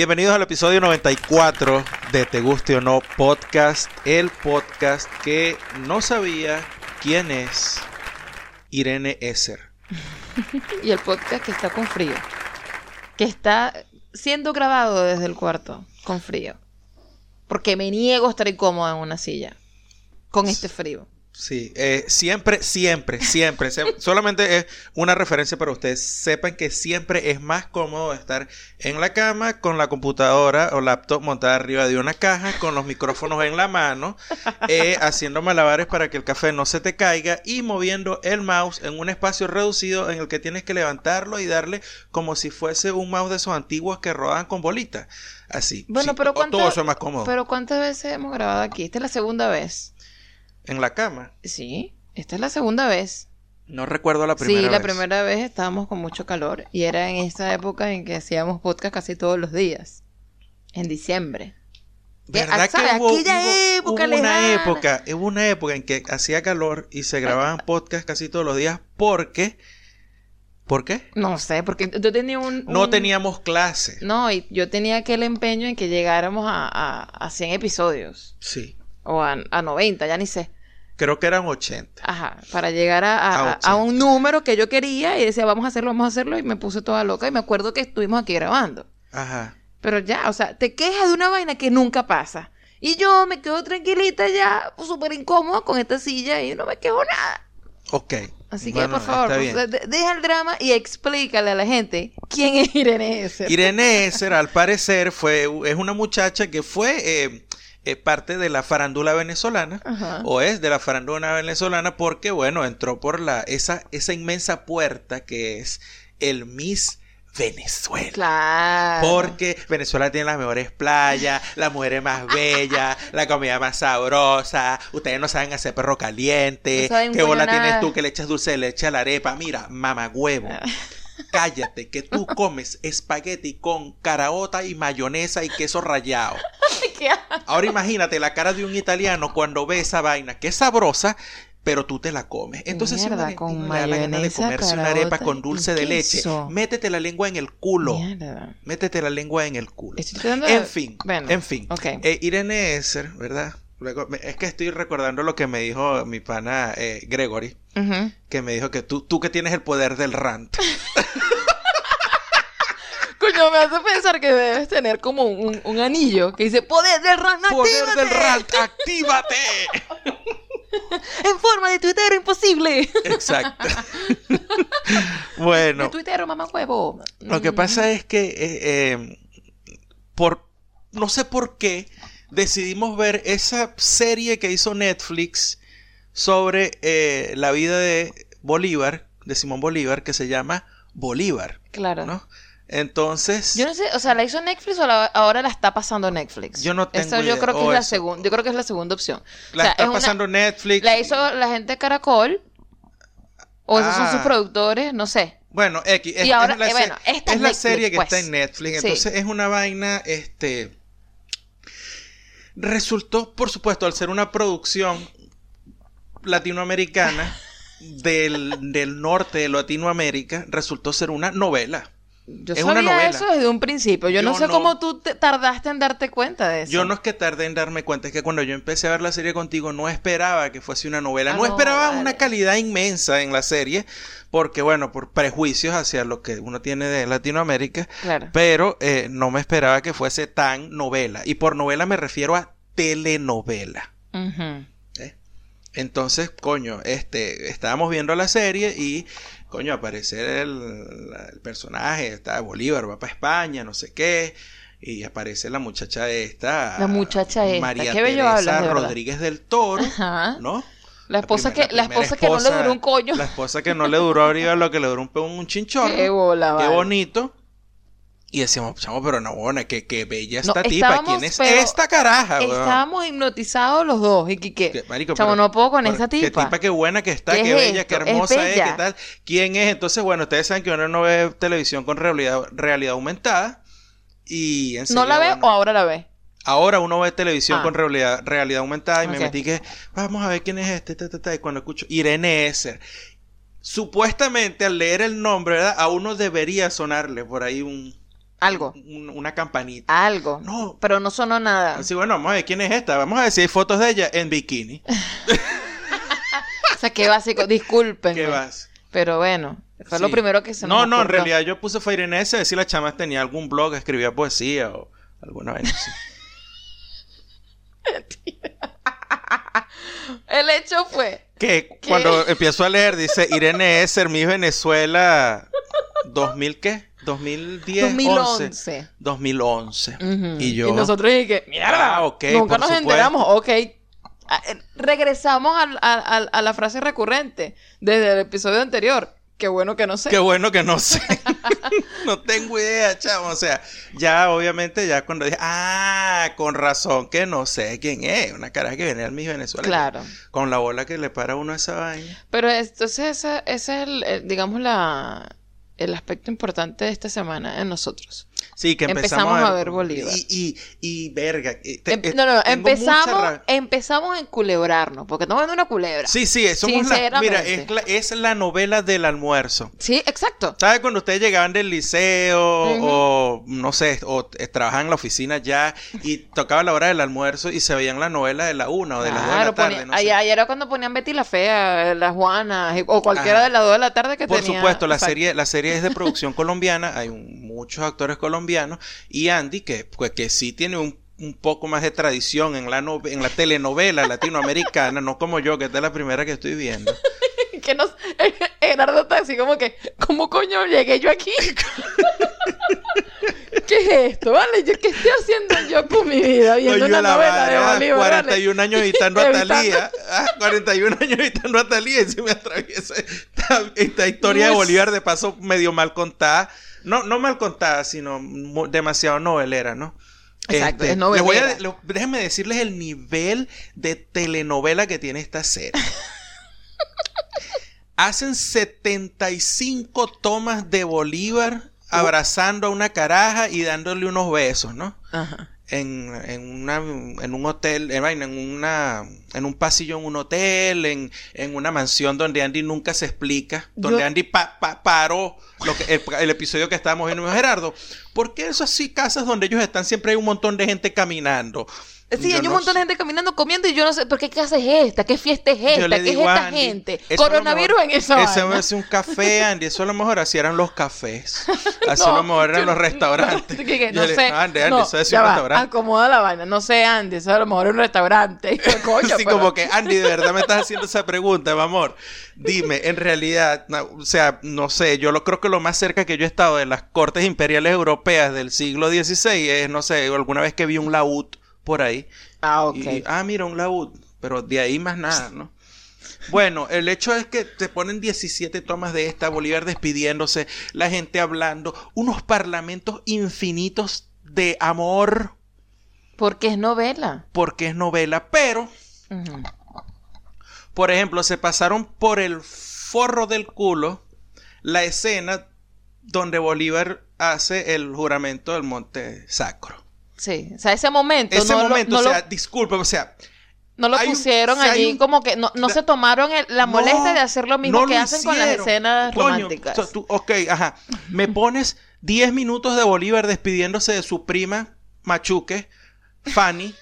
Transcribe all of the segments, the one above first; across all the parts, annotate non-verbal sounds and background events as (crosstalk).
Bienvenidos al episodio 94 de Te Guste o No Podcast, el podcast que no sabía quién es Irene Esser. (laughs) y el podcast que está con frío. Que está siendo grabado desde el cuarto con frío. Porque me niego a estar incómoda en una silla con este frío. Sí, eh, siempre, siempre, siempre. (laughs) solamente es una referencia para ustedes. Sepan que siempre es más cómodo estar en la cama con la computadora o laptop montada arriba de una caja, con los micrófonos en la mano, eh, (laughs) haciendo malabares para que el café no se te caiga y moviendo el mouse en un espacio reducido en el que tienes que levantarlo y darle como si fuese un mouse de esos antiguos que rodan con bolitas. Así. Bueno, pero todo eso es más cómodo. Pero ¿cuántas veces hemos grabado aquí? Esta es la segunda vez. ¿En la cama? Sí, esta es la segunda vez. No recuerdo la primera vez. Sí, la primera vez estábamos con mucho calor y era en esa época en que hacíamos podcast casi todos los días. En diciembre. ¿Verdad que hubo, época una época, hubo una época en que hacía calor y se grababan (laughs) podcasts casi todos los días porque ¿Por qué? No sé, porque yo tenía un, No teníamos clase. No, y yo tenía aquel empeño en que llegáramos a, a, a 100 episodios. Sí. O a, a 90, ya ni sé. Creo que eran 80. Ajá, para llegar a, a, un número que yo quería y decía, vamos a hacerlo, vamos a hacerlo, y me puse toda loca y me acuerdo que estuvimos aquí grabando. Ajá. Pero ya, o sea, te quejas de una vaina que nunca pasa. Y yo me quedo tranquilita ya, súper incómoda con esta silla y no me quejo nada. Ok. Así que, por favor, deja el drama y explícale a la gente quién es Irene Esser. Irene Esser, al parecer, fue, es una muchacha que fue eh, es parte de la farándula venezolana o es de la farándula venezolana porque bueno entró por la esa esa inmensa puerta que es el Miss Venezuela. Claro. Porque Venezuela tiene las mejores playas, (laughs) las mujeres más bellas, la comida más sabrosa. Ustedes no saben hacer perro caliente. ¿Qué bola tienes tú que le echas dulce de leche a la arepa? Mira, mamagüevo. Cállate, que tú comes espagueti con caraota y mayonesa y queso rallado. Ahora imagínate la cara de un italiano cuando ve esa vaina que es sabrosa, pero tú te la comes. Entonces, si una con le da la gana de comerse una arepa con dulce de leche, métete la lengua en el culo. Métete la lengua en el culo. En fin, en fin. Eh, Irene Esser, ¿verdad? Es que estoy recordando lo que me dijo mi pana eh, Gregory, que me dijo que tú, tú que tienes el poder del rant. (laughs) Coño, me hace pensar que debes tener como un, anillo que dice poder del rant, Poder del rant, (laughs) actívate. en forma de tuitero imposible. Exacto. (laughs) bueno. De tuitero, mamá huevo. Lo que pasa es que eh, eh, por no sé por qué decidimos ver esa serie que hizo Netflix sobre eh, la vida de Bolívar, de Simón Bolívar, que se llama Bolívar. Claro. ¿no? Entonces. Yo no sé, o sea, ¿la hizo Netflix o ahora la está pasando Netflix? Yo no tengo Eso yo creo que es la segunda, yo creo que es la segunda opción. La está pasando Netflix. La hizo la gente de Caracol. O esos son sus ah. productores, no sé. Bueno, X. Es, la, eh, bueno, es la serie que está en Netflix. Entonces es una vaina, este. Resultó, por supuesto, al ser una producción latinoamericana del, del norte de Latinoamérica, resultó ser una novela. Yo es sabía una novela. eso desde un principio. Yo, no sé cómo tú tardaste en darte cuenta de eso. Yo no es que tardé en darme cuenta, es que cuando yo empecé a ver la serie contigo no esperaba que fuese una novela. Ah, no, esperaba una calidad inmensa en la serie, porque bueno, por prejuicios hacia lo que uno tiene de Latinoamérica. Claro. Pero eh, no me esperaba que fuese tan novela. Y por novela me refiero a telenovela. ¿Eh? Entonces, coño, este, estábamos viendo la serie y coño, aparece el, personaje, está Bolívar, va para España, no sé qué, y aparece la muchacha esta. La muchacha esta. María Teresa Rodríguez del Toro, ¿no? La esposa, que, la esposa, que no le duró un coño. La esposa que no le duró arriba lo que le duró un, un chinchorro. Qué bola, Qué bonito. Y decíamos, chamo, pero no, bueno, qué, qué bella esta tipa. ¿Quién es esta caraja? Estábamos hipnotizados los dos. Y que, chamo, no puedo con esa tipa. Qué tipa, qué buena que está, qué, bella, qué hermosa es, qué tal. ¿Quién es? Entonces, bueno, ustedes saben que uno no ve televisión con realidad, realidad aumentada. Y ¿No la ve o ahora la ve? Ahora uno ve televisión ah. con realidad, realidad aumentada y me metí que, vamos a ver quién es este, y cuando escucho Irene Esser. Supuestamente al leer el nombre, ¿verdad? A uno debería sonarle por ahí un Algo. un- una campanita. Algo. No. Pero no sonó nada. Así, bueno, vamos a ver quién es esta. Vamos a ver si hay fotos de ella en bikini. (laughs) O sea, qué básico. Disculpen. ¿Qué vas? Pero bueno, fue lo Sí. primero que se nos No, no, en realidad yo puse Fire en ese a ver si la chama tenía algún blog, escribía poesía o alguna así. (laughs) El hecho fue. que cuando empiezo a leer dice Irene Esser, Miss Venezuela 2000 qué? 2010, 2011. 11. 2011. Ujú. Y yo nosotros dije, mierda. Ah, ok, nunca por nos supuesto. enteramos. Ok. Ah, eh, Regresamos al- al- al- a, la frase recurrente desde el episodio anterior. Qué bueno que no sé. Qué bueno que no sé. (laughs) no tengo idea, chavo. O sea, ya obviamente, ya cuando dije, ah, con razón que no sé quién es. Una cara que viene al Miss Venezuela. Claro. Con la bola que le para a uno a esa vaina. Pero entonces ese, ese es, el, el, digamos, la, el aspecto importante de esta semana en nosotros. Sí, que empezamos, Empezamos a ver Bolívar. Y, y, y verga. te- Em- eh, no, no, empezamos, empezamos en culebrarnos, porque estamos viendo una culebra. Sí, sí, somos la, mira, es la, es la novela del almuerzo. Sí, exacto. ¿Sabes cuando ustedes llegaban del liceo o no sé, o eh, trabajaban en la oficina ya y tocaba la hora del almuerzo y se veían la novela de la una o de las dos de la Claro, tarde? ponía- no sé. ayer, ayer era cuando ponían Betty la Fea, las Juanas, o cualquiera Ajá. de las dos de la tarde que Por tenía. supuesto, la exacto. serie, la serie es de producción (laughs) colombiana, hay un- muchos actores colombianos y Andy, que, pues, que sí tiene un, un poco más de tradición en la, nove- en la telenovela latinoamericana, no como yo, que esta es la primera que estoy viendo. (laughs) que nos, (laughs) Gerardo está así como que, ¿cómo coño llegué yo aquí? (laughs) ¿Qué es esto? ¿Vale? ¿Yo, ¿Qué estoy haciendo yo con mi vida? Viendo Oye, una la novela madre, de Bolívar. ¿vale? 41 años editando a Talía. Ah, 41 años editando a Talía y se me atraviesa esta, esta historia de Muy- Bolívar de paso medio mal contada. No, no mal contada, sino demasiado novelera, ¿no? Exacto, es les voy a- novelera. déjenme decirles el nivel de telenovela que tiene esta serie. (laughs) Hacen 75 tomas de Bolívar abrazando a una caraja y dándole unos besos, ¿no? Ajá. En, en, una, en un hotel, en, vaina, en, una, en un pasillo en un hotel, en, en una mansión donde Andy nunca se explica, donde Yo- Andy pa- pa- paró lo que, el, el episodio que estábamos viendo. Gerardo, ¿por qué esas sí casas donde ellos están siempre hay un montón de gente caminando? Sí, Yo hay un no montón de gente caminando, comiendo y yo no sé, ¿por qué casa es esta? ¿Qué fiesta es Yo esta? ¿Qué es esta Andy, gente? eso Coronavirus mejor- en esa Ese vaina. es un café, Andy. Eso a lo mejor así eran los cafés. (laughs) Así a lo mejor eran yo- los restaurantes. No, que- Yo no le- sé. Andy, Andy, no, eso es un va, restaurante. Acomoda la vaina. No sé, Andy. Eso a lo mejor es un restaurante. (laughs) Coño, pero- como que, Andy, de verdad me estás haciendo esa pregunta, mi amor. Dime, en realidad, o sea, no sé, yo lo creo que lo más cerca que yo he estado de las cortes imperiales europeas del siglo XVI es, no sé, alguna vez que vi un laúd por ahí. Ah, ok. Y, ah, mira, un laúd, pero de ahí más nada, ¿no? Bueno, el hecho es que te ponen 17 tomas de esta, Bolívar despidiéndose, la gente hablando, unos parlamentos infinitos de amor, Porque es novela. porque es novela, pero. Por ejemplo, se pasaron por el forro del culo la escena donde Bolívar hace el juramento del Monte Sacro. Sí. O sea, ese momento. Ese no lo- momento, no o lo, sea, disculpe, o sea, no lo un- pusieron allí un- como que no, no se tomaron el- la molestia no, de hacer lo mismo no que lo hacen con las escenas Coño, románticas. o sea, tú- ok, ajá. Me pones 10 minutos de Bolívar despidiéndose de su prima Machuque, Fanny,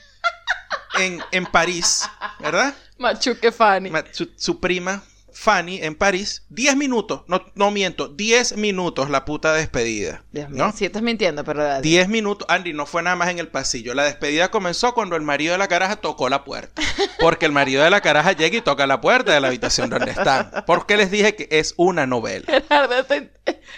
en, en París, ¿verdad? Machuque Fanny. Ma- Su, su prima Fanny en París. 10 minutos, no, no miento, 10 minutos la puta despedida. Dios mío, ¿no? si estás mintiendo, pero... 10 minutos, Andy, no fue nada más en el pasillo. La despedida comenzó cuando el marido de la caraja tocó la puerta. (laughs) Porque el marido de la caraja llega y toca la puerta de la habitación donde están. Porque les dije que es una novela. Gerardo, te-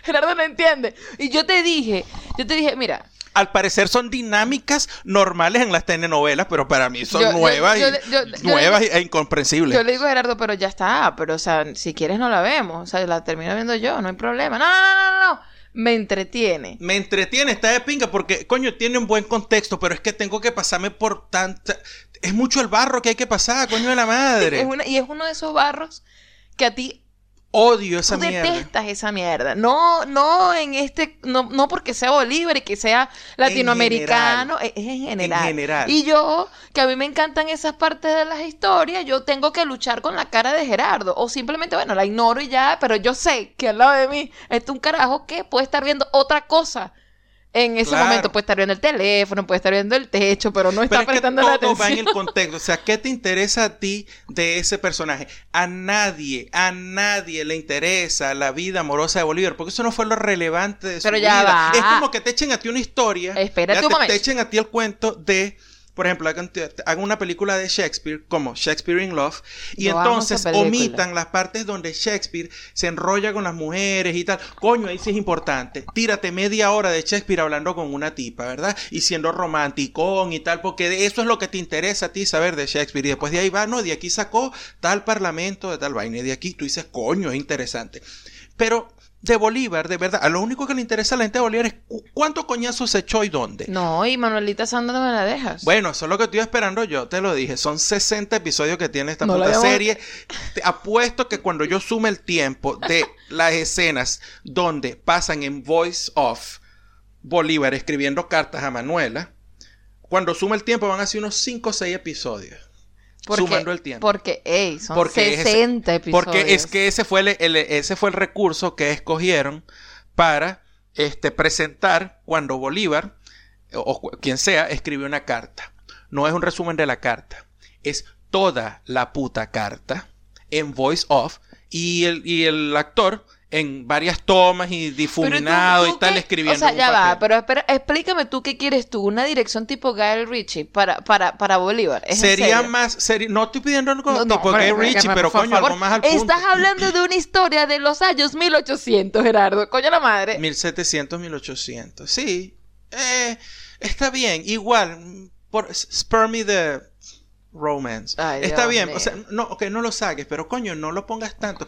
Gerardo no entiende. Y yo te dije, yo te dije, mira, Al parecer son dinámicas normales en las telenovelas, pero para mí son Yo- nuevas, yo- y, yo- nuevas e incomprensibles. yo le digo a Gerardo, pero ya está, pero o sea, si quieres no la vemos, o sea, la termino viendo yo, no hay problema. No, no, no, no, no. Me entretiene. Me entretiene, está de pinga porque, coño, tiene un buen contexto, pero es que tengo que pasarme por tanta... Es mucho el barro que hay que pasar, coño de la madre. (laughs) Es una- y es uno de esos barros que a ti Odio esa tú mierda. detestas esa mierda. No, no en este, no, no porque sea Bolívar y que sea latinoamericano, es es en general. general. Y yo, que a mí me encantan esas partes de las historias, yo tengo que luchar con la cara de Gerardo. O simplemente, bueno, la ignoro y ya, pero yo sé que al lado de mí está un carajo que puede estar viendo otra cosa En ese Claro. momento puede estar viendo el teléfono, puede estar viendo el techo, pero no está es que prestando la todo va en atención. el (laughs) contexto. O sea, ¿qué te interesa a ti de ese personaje? A nadie, a nadie le interesa la vida amorosa de Bolívar, porque eso no fue lo relevante de su Pero ya vida. va. Es como que te echen a ti una historia. Espérate ya un te, momento. te echen a ti el cuento de. Por ejemplo, hagan, una película de Shakespeare como Shakespeare in Love y Yo entonces omitan las partes donde Shakespeare se enrolla con las mujeres y tal. Coño, ahí sí es importante. Tírate media hora de Shakespeare hablando con una tipa, ¿verdad? Y siendo romanticón y tal, porque eso es lo que te interesa a ti saber de Shakespeare. Y después de ahí va, no, de aquí sacó tal parlamento de tal vaina. Y de aquí tú dices, coño, es interesante. Pero de Bolívar, de verdad, a lo único que le interesa a la gente de Bolívar es cu- cuánto coñazo se echó y dónde. No, y Manuelita Sanda no me la dejas. Bueno, eso es lo que estoy esperando yo, te lo dije. Son 60 episodios que tiene esta No puta serie. Te apuesto que cuando yo sume el tiempo de las escenas donde pasan en voice off Bolívar escribiendo cartas a Manuela, cuando sume el tiempo van a ser unos 5 o 6 episodios. Porque, sumando el tiempo. Porque, son Porque es- 60 episodios. Porque es que ese fue el, el- ese fue el recurso que escogieron para este, presentar cuando Bolívar, o, o quien sea, escribió una carta. No es un resumen de la carta, es toda la puta carta en voice off y el, y el actor en varias tomas y tú- difuminado tú y tal qué- escribiendo. O sea, ya va, pero espera, explícame tú qué quieres tú, una dirección tipo Guy Ritchie para, para, para Bolívar. ¿Es en Sería más, no estoy pidiendo algo No, no, tipo Guy pero- Ritchie, pero, coño, favor, algo más al punto. Estás hablando de una historia de los años 1800, Gerardo. Coño la madre. 1700, 1800. Sí. Eh, está bien. Igual. Por, spare me the romance. Ay, está Dios bien. mío. O sea, no, ok, no lo saques, pero coño, no lo pongas tanto.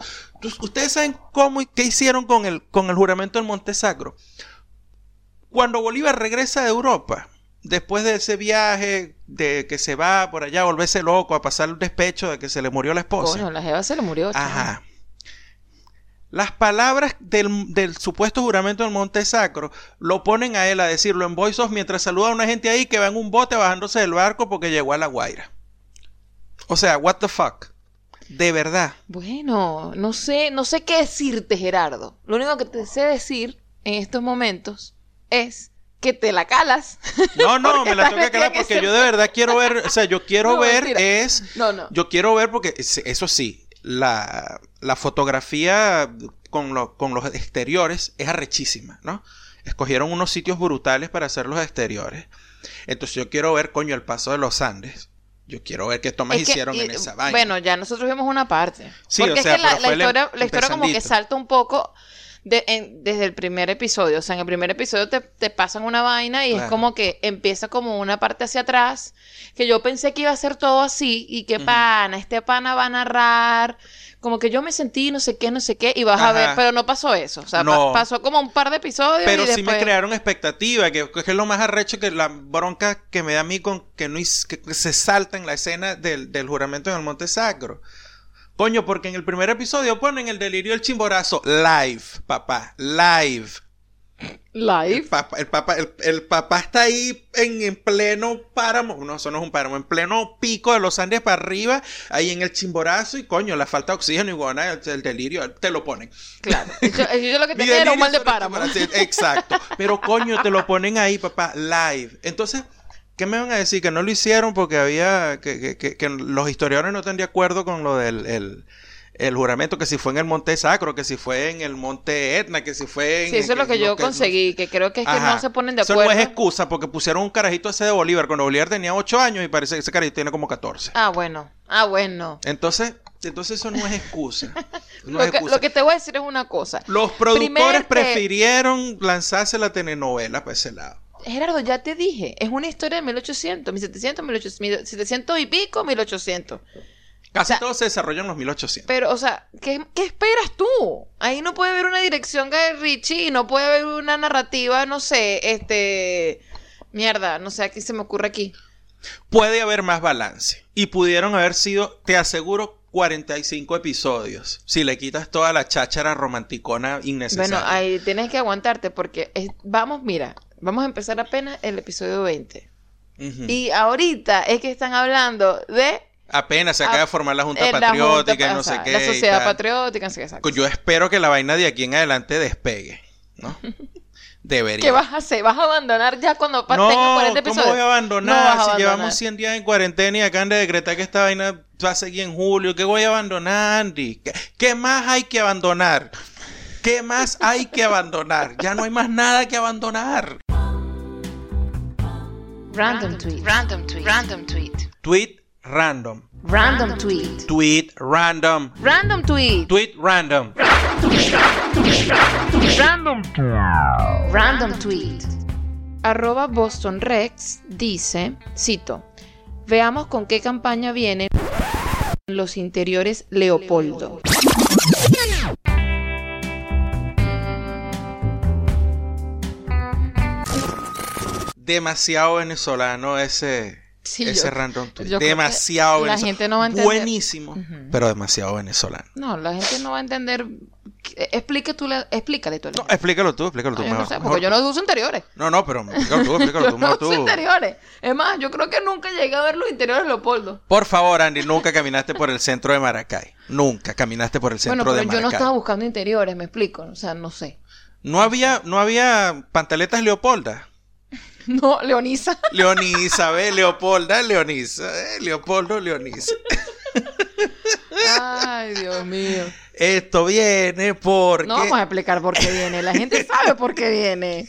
Ustedes saben cómo y qué hicieron con el, con el juramento del Monte Sacro. Cuando Bolívar regresa de Europa, después de ese viaje de que se va por allá a volverse loco, a pasar el despecho de que se le murió la esposa. Coño, la jeva se le murió. chamo. Ajá. Las palabras del, del supuesto juramento del Monte Sacro lo ponen a él a decirlo en voice off mientras saluda a una gente ahí que va en un bote bajándose del barco porque llegó a La Guaira. O sea, what the fuck. De verdad. Bueno, no sé, no sé qué decirte, Gerardo. Lo único que te sé decir en estos momentos es que te la calas. (laughs) No, no, me la tengo que calar que porque ser- yo de verdad quiero ver, o sea, yo quiero No, ver mentira. es No, no. Yo quiero ver porque es- eso sí, la, la fotografía con, lo- con los exteriores es arrechísima, ¿no? Escogieron unos sitios brutales para hacer los exteriores. Entonces yo quiero ver, coño, el paso de los Andes. Yo quiero ver qué tomas Es que, hicieron en esa vaina. Bueno, ya nosotros vimos una parte. Sí, Porque o sea, es que la, el historia, la historia como que salta un poco de- en- desde el primer episodio. O sea, en el primer episodio te, te pasan una vaina y es como que empieza como una parte hacia atrás. Que yo pensé que iba a ser todo así y que pana, este pana va a narrar. Como que yo me sentí no sé qué, no sé qué, y vas a ver, pero no pasó eso. O sea, No. pa- pasó como un par de episodios. Pero y sí después... me crearon expectativa, que, que es lo más arrecho que la bronca que me da a mí con que no que se salta en la escena del, del juramento en el Monte Sacro. Coño, porque en el primer episodio ponen el delirio del chimborazo live, papá, live. El Live. papá, el papá, el, el papá está ahí en, en pleno páramo, no, eso no es un páramo, en pleno pico de los Andes para arriba, ahí en el chimborazo y coño, la falta de oxígeno y bueno, el, el delirio, te lo ponen. Claro. Yo, yo lo que tenía (laughs) era un mal de páramo. Exacto. Pero coño, te lo ponen ahí, papá, live. Entonces, ¿qué me van a decir? Que no lo hicieron porque había, que, que- que- que los historiadores no están de acuerdo con lo del el, el juramento, que si fue en el Monte Sacro, que si fue en el Monte Etna, que si fue en... Sí, eso es lo que yo que- conseguí, que creo que es que Ajá. no se ponen de Eso acuerdo. no es excusa porque pusieron un carajito ese de Bolívar cuando Bolívar tenía 8 años y parece que ese carajito tiene como 14. Ah, bueno. Ah, bueno. Entonces, entonces eso no es excusa. (laughs) No Lo es que, excusa. lo que te voy a decir es una cosa. Los productores Primer que- prefirieron lanzarse la telenovela para ese lado. Gerardo, ya te dije, es una historia de 1800, 1700, 1800, 1700 y pico, 1800. Casi O sea, todo se desarrolla en los 1800. Pero, o sea, ¿qué, qué esperas tú? Ahí no puede haber una dirección de Richie y no puede haber una narrativa, no sé, este... Mierda, no sé, aquí se me ocurre aquí. Puede haber más balance. Y pudieron haber sido, te aseguro, 45 episodios. Si le quitas toda la cháchara romanticona innecesaria. Bueno, ahí tienes que aguantarte porque es- vamos, mira, vamos a empezar apenas el episodio 20. Ujú. Y ahorita es que están hablando de Apenas se acaba de formar la Junta Patriótica Junta- y no o sé qué. La sociedad patriótica, no sé qué exacto. Yo espero que la vaina de aquí en adelante despegue, ¿no? (laughs) Debería. ¿Qué vas a hacer? ¿Vas a abandonar ya cuando no, tenga 40 ¿cómo episodios? voy a abandonar? No si abandonar. llevamos 100 días en cuarentena y acaban de decretar que esta vaina va a seguir en julio. ¿Qué voy a abandonar, Andy? ¿Qué, qué más hay que abandonar? ¿Qué más hay que abandonar? Ya no hay más nada que abandonar. Random tweet. Random tweet. Random tweet. Tweet random. Random tweet. Tweet random. Random tweet. Tweet random. Random tweet. Arroba Boston Rex dice, cito, veamos con qué campaña vienen los interiores Leopoldo. Demasiado venezolano ese, Sí, ese yo- random tweet. yo Demasiado la venezolano. gente no va a entender. Buenísimo, pero demasiado venezolano. No, la gente no va a entender. Explique tú, la- explícale tú. No, explícalo tú, explícalo tú. No, yo no mejor, porque yo no uso interiores. No, no, pero explícalo tú, explícalo (laughs) Yo tú, no uso tú. interiores. Es más, yo creo que nunca llegué a ver los interiores de Leopoldo. Por favor, Andy, nunca caminaste por el centro de Maracay. Nunca caminaste por el centro Bueno, pero de yo Maracay. no estaba buscando interiores, me explico. O sea, no sé. No había, no había pantaletas Leopolda. (laughs) No, Leonisa. Leonisa, ¿ve? Leopolda, Leonisa. ¿eh? Leopoldo, Leonisa. Ay, Dios mío. Esto viene porque... No vamos a explicar por qué viene. La gente sabe por qué viene.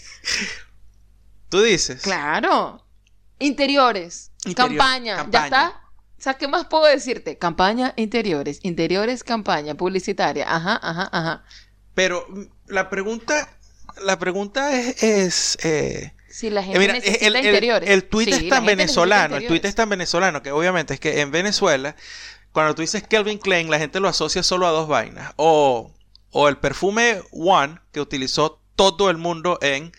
Tú dices. Claro. Interiores. Interior, campaña. campaña. ¿Ya está? O sea, ¿qué más puedo decirte? Campaña, interiores. Interiores, campaña publicitaria. Ajá, ajá, ajá. Pero mm, la pregunta, la pregunta es... es, eh, Si la gente Eh, mira, necesita el, el, interiores. el tuit Sí, es tan venezolano, el tuit interiores. es tan venezolano que obviamente es que en Venezuela, cuando tú dices Kelvin Klein, la gente lo asocia solo a dos vainas. O, o el perfume One que utilizó todo el mundo en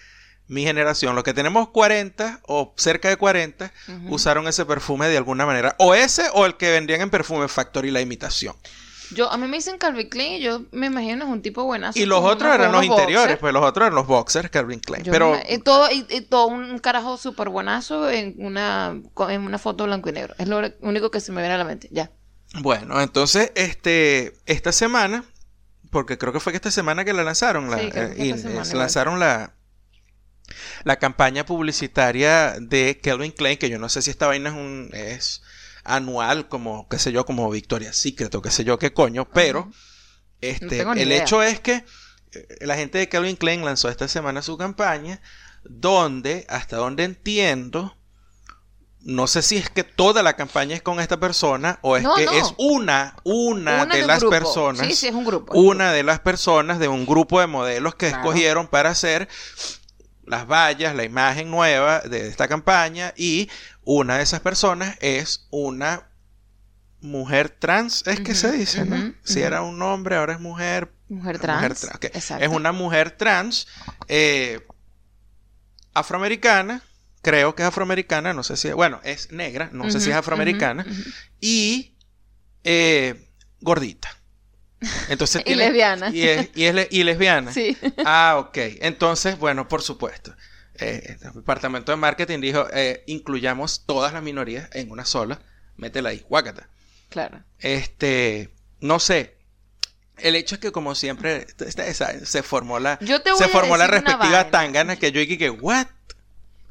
mi generación. Los que tenemos 40 o cerca de 40 Ujú. usaron ese perfume de alguna manera. O ese o el que vendían en Perfume Factory, la imitación. Yo, a mí me dicen Calvin Klein y yo me imagino es un tipo buenazo. Y los otros eran los interiores, boxers. pues los otros eran los boxers, Calvin Klein. Yo Pero me- y todo, y, y todo un carajo súper buenazo en una, en una foto blanco y negro. Es lo único que se me viene a la mente. Ya. Bueno, entonces, este, esta semana, porque creo que fue que esta semana que la lanzaron, la, Sí, eh, y, esta semana eh, lanzaron la, la campaña publicitaria de Kelvin Klein, que yo no sé si esta vaina es un, es anual, como, qué sé yo, como Victoria's Secret o qué sé yo qué coño, pero, este, el idea. hecho es que eh, la gente de Calvin Klein lanzó esta semana su campaña, donde, hasta donde entiendo, no sé si es que toda la campaña es con esta persona o es No, que no. es una, una, Una de las grupo. personas, Sí, sí, es un grupo. una de las personas de un grupo de modelos que Claro. escogieron para hacer las vallas, la imagen nueva de esta campaña y una de esas personas es una mujer trans, es que se dice, ¿no? Si era un hombre, ahora es mujer. Mujer trans. mujer trans. Exacto. Es una mujer trans eh, afroamericana, creo que es afroamericana, no sé si, bueno, es negra, no sé si es afroamericana, y eh, gordita. Entonces (laughs) Y lesbiana. Y, es- y es y lesbiana. Sí. Ah, ok. Entonces, bueno, por supuesto. Eh, el departamento de marketing dijo, eh, incluyamos todas las minorías en una sola. Métela ahí, guácata. Claro. Este, no sé. El hecho es que como siempre se formó la Yo te voy se a formó la decir una respectiva tangana que yo dije que what?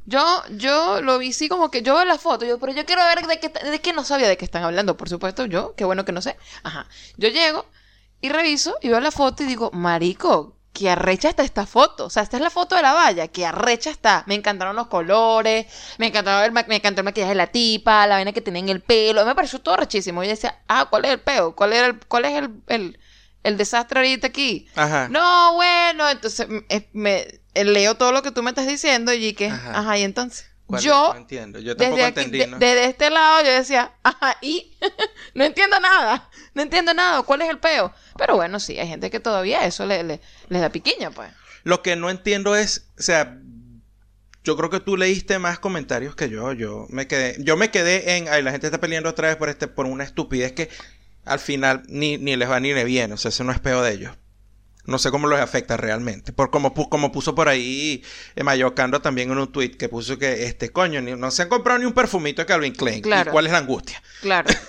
Yo, yo lo vi así como que yo veo la foto, yo, pero yo quiero ver de qué, de qué no sabía de qué están hablando, por supuesto, yo, qué bueno que no sé. Ajá. Yo llego y reviso y veo la foto y digo, marico, qué arrecha está esta foto. O sea, esta es la foto de la valla, qué arrecha está. Me encantaron los colores, me encantó el, me encantó el maquillaje de la tipa, la vaina que tenía en el pelo, me pareció todo rechísimo. Y yo decía, ah, ¿cuál es el peo? ¿Cuál, era el, cuál es el, el, el desastre ahorita aquí? Ajá. No, bueno, entonces me, eh, leo todo lo que tú me estás diciendo y que, Ajá. ajá, y entonces. Yo, no entiendo. Yo tampoco desde aquí, entendí, de- ¿no? desde este lado, yo decía, ajá, y (laughs) no entiendo nada, no entiendo nada, ¿cuál es el peo? Pero bueno, sí, hay gente que todavía eso le, le, les da piquiña, pues. Lo que no entiendo es, o sea, yo creo que tú leíste más comentarios que yo. Yo me quedé, yo me quedé en, ay, la gente está peleando otra vez por este, por una estupidez que al final ni, ni les va ni le viene. O sea, eso no es peo de ellos. No sé cómo los afecta realmente. Por como, como puso por ahí eh, Mayocando también en un tweet que puso que este coño, ni- no se han comprado ni un perfumito de Calvin Klein. Claro. ¿Y cuál es la angustia? Claro. (laughs)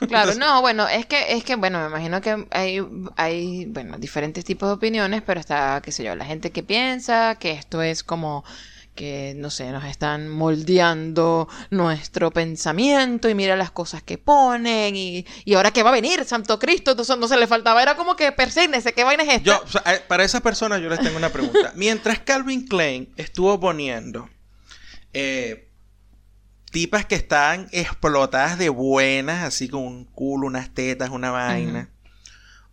Claro, Entonces- no, bueno, es que, es que, bueno, me imagino que hay, hay, bueno, diferentes tipos de opiniones, pero está, qué sé yo, la gente que piensa que esto es como que, no sé, nos están moldeando nuestro pensamiento y mira las cosas que ponen y, y ahora qué va a venir, Santo Cristo, entonces no se le faltaba, era como que persígnese, ¿qué vaina es esta? Yo, o sea, eh, para esas personas yo les tengo una pregunta. (laughs) Mientras Calvin Klein estuvo poniendo eh, tipas que estaban explotadas de buenas, así con un culo, unas tetas, una vaina.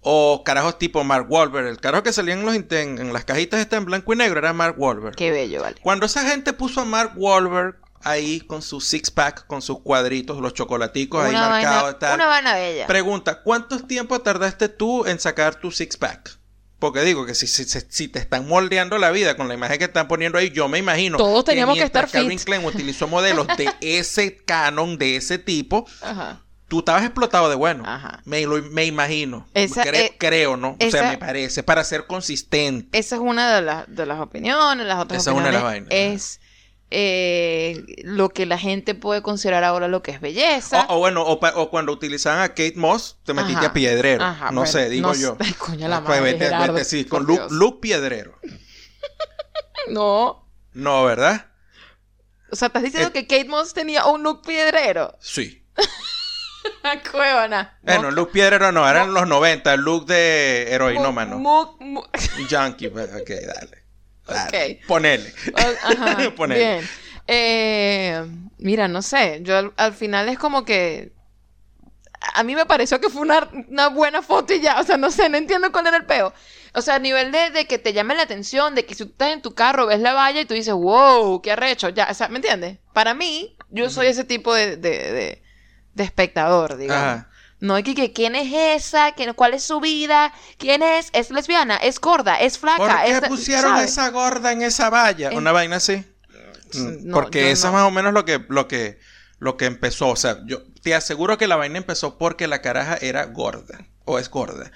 O carajos tipo Mark Wahlberg. El carajo que salía en, los, en, en las cajitas está en blanco y negro era Mark Wahlberg. Qué bello, vale. Cuando esa gente puso a Mark Wahlberg ahí con su six pack, con sus cuadritos, los chocolaticos ahí marcados. tal. una vaina bella. Pregunta, ¿cuánto tiempo tardaste tú en sacar tu six pack? Porque digo que si, si, si- si te están moldeando la vida con la imagen que están poniendo ahí, yo me imagino. Todos teníamos que mientras estar fit. Calvin Klein utilizó modelos de (laughs) ese canon, de ese tipo, Ajá. Tú estabas explotado de bueno. Ajá. Me, lo- me imagino. Esa, Cre- eh, creo, ¿no? o sea, me parece. Para ser consistente. Esa es una de, las de las opiniones, las otras Esa es una de las vainas, es eh, lo que la gente puede considerar ahora lo que es belleza. O, o bueno, o, cuando utilizaban a Kate Moss, te metiste Ajá. a piedrero. Ajá, no sé, digo no yo. Ay, (laughs) coño, la Pues madre, vete- Gerardo, vete, sí, con look piedrero. (laughs) No. No, ¿verdad? O sea, estás diciendo Eh. que Kate Moss tenía un look piedrero. Sí. (laughs) (laughs) Cuevana. Bueno, look piedrero no, eran los 90, el look de heroinómano. Mu- (laughs) Junkie, pues, ok, dale. dale. Ok. Ponele. Ajá, (laughs) Ponele. bien. Eh, mira, no sé, yo al, al final es como que a mí me pareció que fue una, una buena foto y ya, o sea, no sé, no entiendo cuál era el peo. O sea, a nivel de, de que te llame la atención, de que si tú estás en tu carro, ves la valla y tú dices, wow, qué arrecho, ya, o sea, ¿me entiendes? Para mí, yo soy ese tipo de, de, de- de espectador, digamos. Ajá. No hay que, que quién es esa, ¿Quién- cuál es su vida, quién es, es lesbiana, es gorda, es flaca, ¿Por qué es pusieron ¿sabes? esa gorda en esa valla? En- Una vaina así. No, Mm, Porque eso es no. más o menos lo que, lo que, lo que empezó. O sea, yo te aseguro que la vaina empezó porque la caraja era gorda. O es gorda.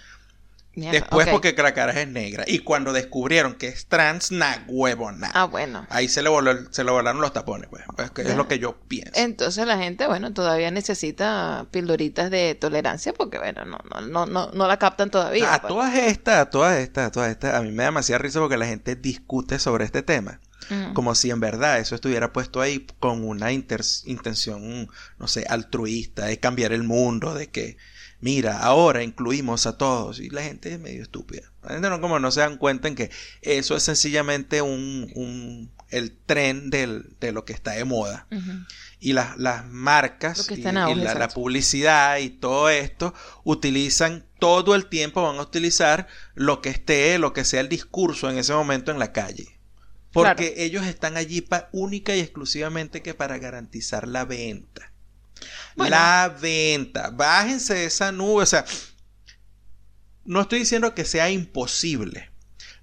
Mierda, Después porque la caraja es negra. Y cuando descubrieron que es trans, na huevo, na. Ah, bueno. Ahí se le, voló se le volaron los tapones, pues. Es, que es lo que yo pienso. Entonces la gente, bueno, todavía necesita pildoritas de tolerancia porque, bueno, no, no, no, no, no la captan todavía. a pues. todas estas, a todas estas, a todas estas, a mí me da demasiada risa porque la gente discute sobre este tema. Como si en verdad eso estuviera puesto ahí con una intención, no sé, altruista, de cambiar el mundo, de que, mira, ahora incluimos a todos. Y la gente es medio estúpida. La gente no, como no se dan cuenta en que eso es sencillamente un, un el tren del- de lo que está de moda. Y las, las marcas y, auge, la, publicidad y todo esto utilizan todo el tiempo, van a utilizar lo que esté, lo que sea el discurso en ese momento en la calle. Porque Claro. ellos están allí pa- única y exclusivamente que para garantizar la venta. La venta. Bájense de esa nube. O sea, no estoy diciendo que sea imposible.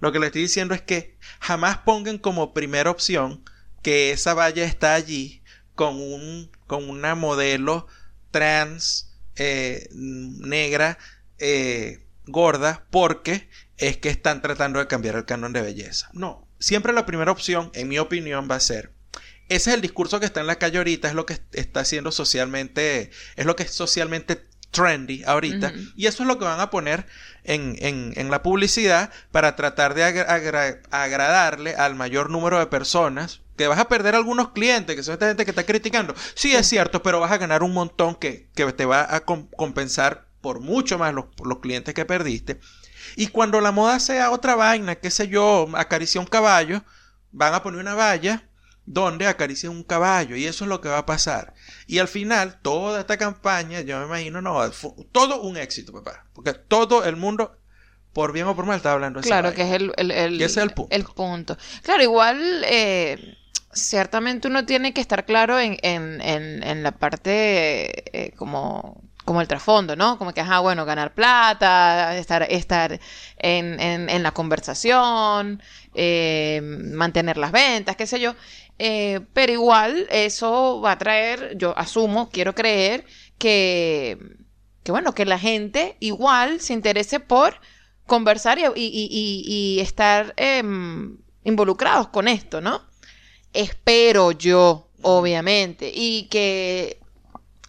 Lo que le estoy diciendo es que jamás pongan como primera opción que esa valla está allí con un con una modelo trans eh, negra eh, gorda porque es que están tratando de cambiar el canon de belleza. No, siempre la primera opción, en mi opinión, va a ser ese es el discurso que está en la calle ahorita, es lo que está haciendo socialmente, es lo que es socialmente trendy ahorita, y eso es lo que van a poner en, en- en la publicidad para tratar de agra- agra- agradarle al mayor número de personas, que vas a perder algunos clientes, que son esta gente que está criticando. Sí, es cierto, pero vas a ganar un montón que, que te va a com- compensar por mucho más los, los clientes que perdiste. Y cuando la moda sea otra vaina, qué sé yo, acaricia un caballo, van a poner una valla donde acaricia un caballo y eso es lo que va a pasar. Y al final, toda esta campaña, yo me imagino, no, fue todo un éxito, papá. Porque todo el mundo, por bien o por mal, está hablando de Claro, que es el, el, el- ese es el punto. punto. Claro, igual, eh, ciertamente uno tiene que estar claro en, en, en, en la parte eh, como, como el trasfondo, ¿no? Como que, ajá, bueno, ganar plata, estar, estar en, en, en la conversación, eh, mantener las ventas, qué sé yo. Eh, pero igual eso va a traer, yo asumo, quiero creer, que, que bueno, que la gente igual se interese por conversar y, y- estar em, involucrados con esto, ¿no? Espero yo, obviamente, y que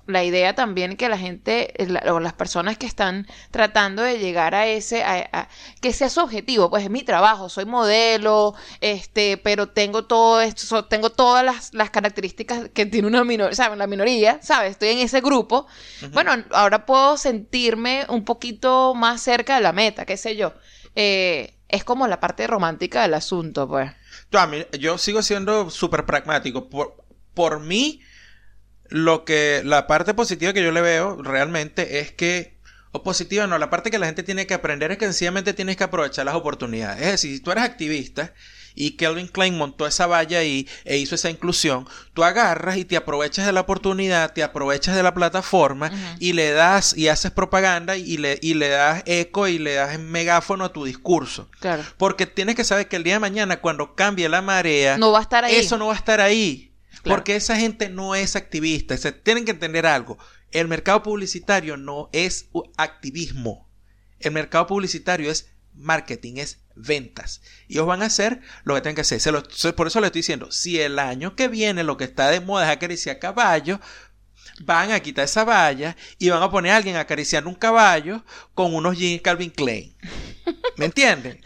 la idea también que la gente eh, la- o las personas que están tratando de llegar a ese a- a- que sea su objetivo pues es mi trabajo soy modelo este pero tengo todo esto tengo todas las, las características que tiene una minoría sabes la minoría sabes estoy en ese grupo. Bueno ahora puedo sentirme un poquito más cerca de la meta qué sé yo. Eh, es como la parte romántica del asunto pues. Yo, a mí- yo sigo siendo súper pragmático. Por, por mí, lo que la parte positiva que yo le veo realmente es que, o positiva no, la parte que la gente tiene que aprender es que sencillamente tienes que aprovechar las oportunidades. Es decir, si tú eres activista y Kelvin Klein montó esa valla ahí e hizo esa inclusión, tú agarras y te aprovechas de la oportunidad, te aprovechas de la plataforma y le das y haces propaganda y le, y le das eco y le das megáfono a tu discurso. claro Porque tienes que saber que el día de mañana, cuando cambie la marea, no va a estar ahí eso no va a estar ahí. Porque esa gente no es activista. Se tienen que entender algo. El mercado publicitario no es activismo. El mercado publicitario es marketing, es ventas. Y ellos van a hacer lo que tienen que hacer. Por eso le estoy diciendo, si el año que viene lo que está de moda es acariciar caballos, van a quitar esa valla y van a poner a alguien acariciando un caballo con unos jeans Calvin Klein. ¿Me entienden?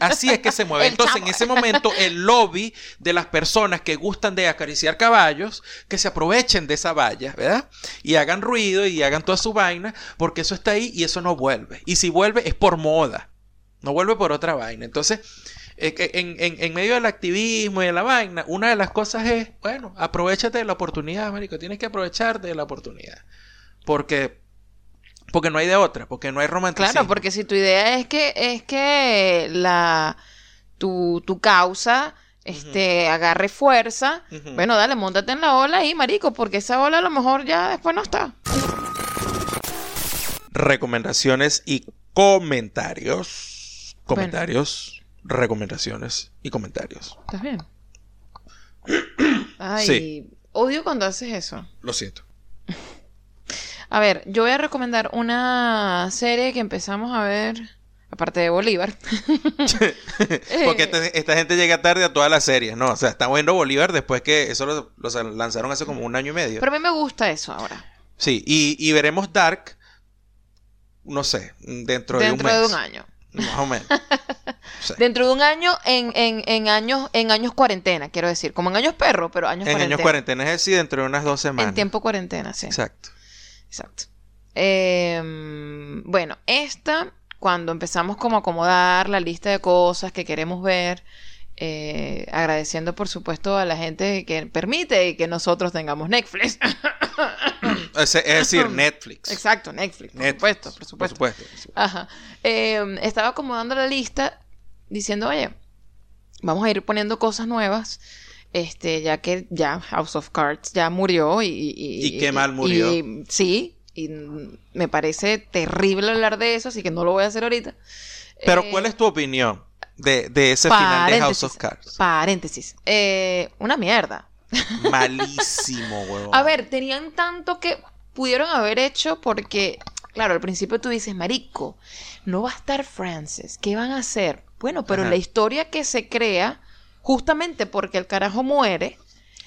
Así es que se mueve. Entonces, en ese momento, el lobby de las personas que gustan de acariciar caballos, que se aprovechen de esa valla, ¿verdad? Y hagan ruido y hagan toda su vaina, porque eso está ahí y eso no vuelve. Y si vuelve es por moda, no vuelve por otra vaina. Entonces, en, en- en medio del activismo y de la vaina, una de las cosas es, bueno, aprovechate de la oportunidad, marico. Tienes que aprovecharte de la oportunidad. Porque, porque no hay de otra, porque no hay romanticismo. Claro, porque si tu idea es que es que la tu, tu causa este agarre fuerza, bueno, dale, montate en la ola ahí, marico, porque esa ola a lo mejor ya después no está. recomendaciones y comentarios. Comentarios, recomendaciones y comentarios. ¿Estás bien? (clears throat) Ay, Sí. odio cuando haces eso. Lo siento. A ver, yo voy a recomendar una serie que empezamos a ver, aparte de Bolívar. (laughs) (laughs) Porque esta, esta gente llega tarde a todas las series, ¿no? O sea, están viendo Bolívar después que eso lo, lo lanzaron hace como un año y medio. Pero a mí me gusta eso ahora. Sí, y, y veremos Dark, no sé, dentro, dentro de de un mes. un año. Más o menos. Sí. (laughs) Dentro de un año en, en, en años en años cuarentena, quiero decir. Como en años perro, pero años En cuarentena. años cuarentena, es decir, dentro de unas dos semanas. En tiempo cuarentena, sí. Exacto. Exacto. Eh, bueno, esta, cuando empezamos como a acomodar la lista de cosas que queremos ver, eh, agradeciendo por supuesto a la gente que permite que nosotros tengamos Netflix. (laughs) Es, es decir, Netflix. Exacto, Netflix, por Netflix, supuesto, por supuesto. Por supuesto. Ajá. Eh, estaba acomodando la lista diciendo, oye, vamos a ir poniendo cosas nuevas. Este, ya que ya House of Cards ya murió y... Y, Y qué mal murió. y- sí, y me parece terrible hablar de eso, así que no lo voy a hacer ahorita. Pero, Eh, ¿cuál es tu opinión de, de ese final de House of Cards? Paréntesis. Eh, una mierda. Malísimo, huevón. A ver, tenían tanto que pudieron haber hecho porque, claro, al principio tú dices, marico, no va a estar Francis, ¿qué van a hacer? Bueno, pero Ajá. la historia que se crea, justamente porque el carajo muere,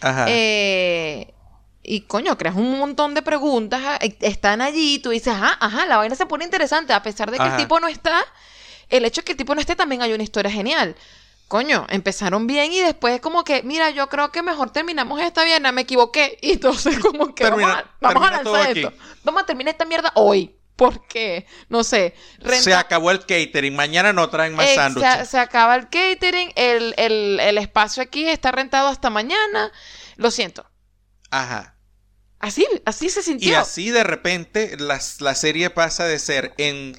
Ajá. eh, y coño, creas un montón de preguntas, ah, están allí, y tú dices, ajá, ajá, la vaina se pone interesante, a pesar de que Ajá. el tipo no está, el hecho de que el tipo no esté también hay una historia genial. Coño, empezaron bien y después es como que, mira, yo creo que mejor terminamos esta viernes, me equivoqué. (laughs) Y entonces como que Termina- vamos a, vamos a lanzar aquí. esto. Vamos a terminar esta mierda hoy. Porque, no sé, renta- Se acabó el catering. Mañana no traen más eh, se, sándwiches. se acaba el catering, el, el, el espacio aquí está rentado hasta mañana. Lo siento. Ajá. Así, así se sintió. Y así de repente las- la serie pasa de ser en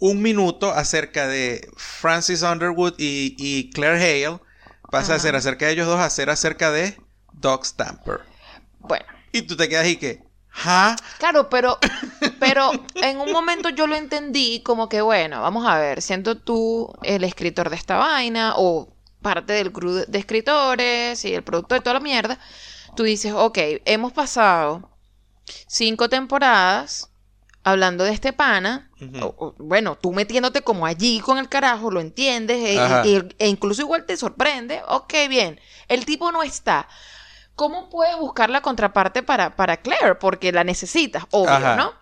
un minuto acerca de Francis Underwood y, y Claire Hale, pasa Ajá. ser acerca de ellos dos a ser acerca de Doc Stamper. Bueno, Y tú te quedas ahí que, ¿ja? claro, pero, (laughs) pero en un momento yo lo entendí como que, bueno, vamos a ver, siendo tú el escritor de esta vaina o parte del crew de escritores y el producto de toda la mierda, tú dices, ok, hemos pasado cinco temporadas hablando de este pana, Ujú. o- o, bueno, tú metiéndote como allí con el carajo, lo entiendes, e, Ajá. e- e incluso igual te sorprende, ok, bien, el tipo no está. ¿cómo puedes buscar la contraparte para, para Claire? Porque la necesitas, obvio, Ajá. ¿no?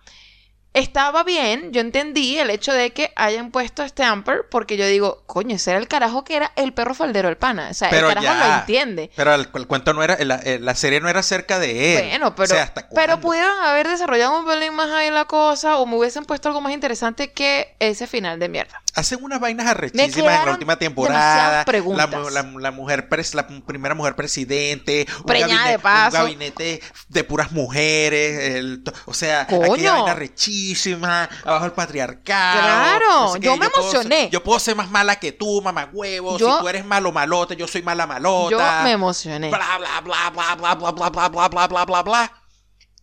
Estaba bien, yo entendí el hecho de que hayan puesto a Stamper, porque yo digo, coño, ese era el carajo que era el perro faldero del pana. O sea, Pero el carajo ya. lo entiende. Pero el, el cuento no era, la, la serie no era acerca de él. Bueno, pero, O sea, ¿hasta pero pudieron haber desarrollado un pelín más ahí la cosa o me hubiesen puesto algo más interesante que ese final de mierda. Hacen unas vainas arrechísimas en la última temporada. La, la, la mujer pres- la primera mujer presidente. Un Preñada de gabinete, paso. un gabinete de puras mujeres. el o sea, Coño. aquella vaina rechísima. Abajo el patriarcado. Claro, qué, yo me puedo ser- emocioné. yo puedo ser más mala que tú, mamá huevo. Yo- si tú eres malo malota, yo soy mala malota. Yo me emocioné. bla bla bla bla bla bla bla bla bla bla bla bla bla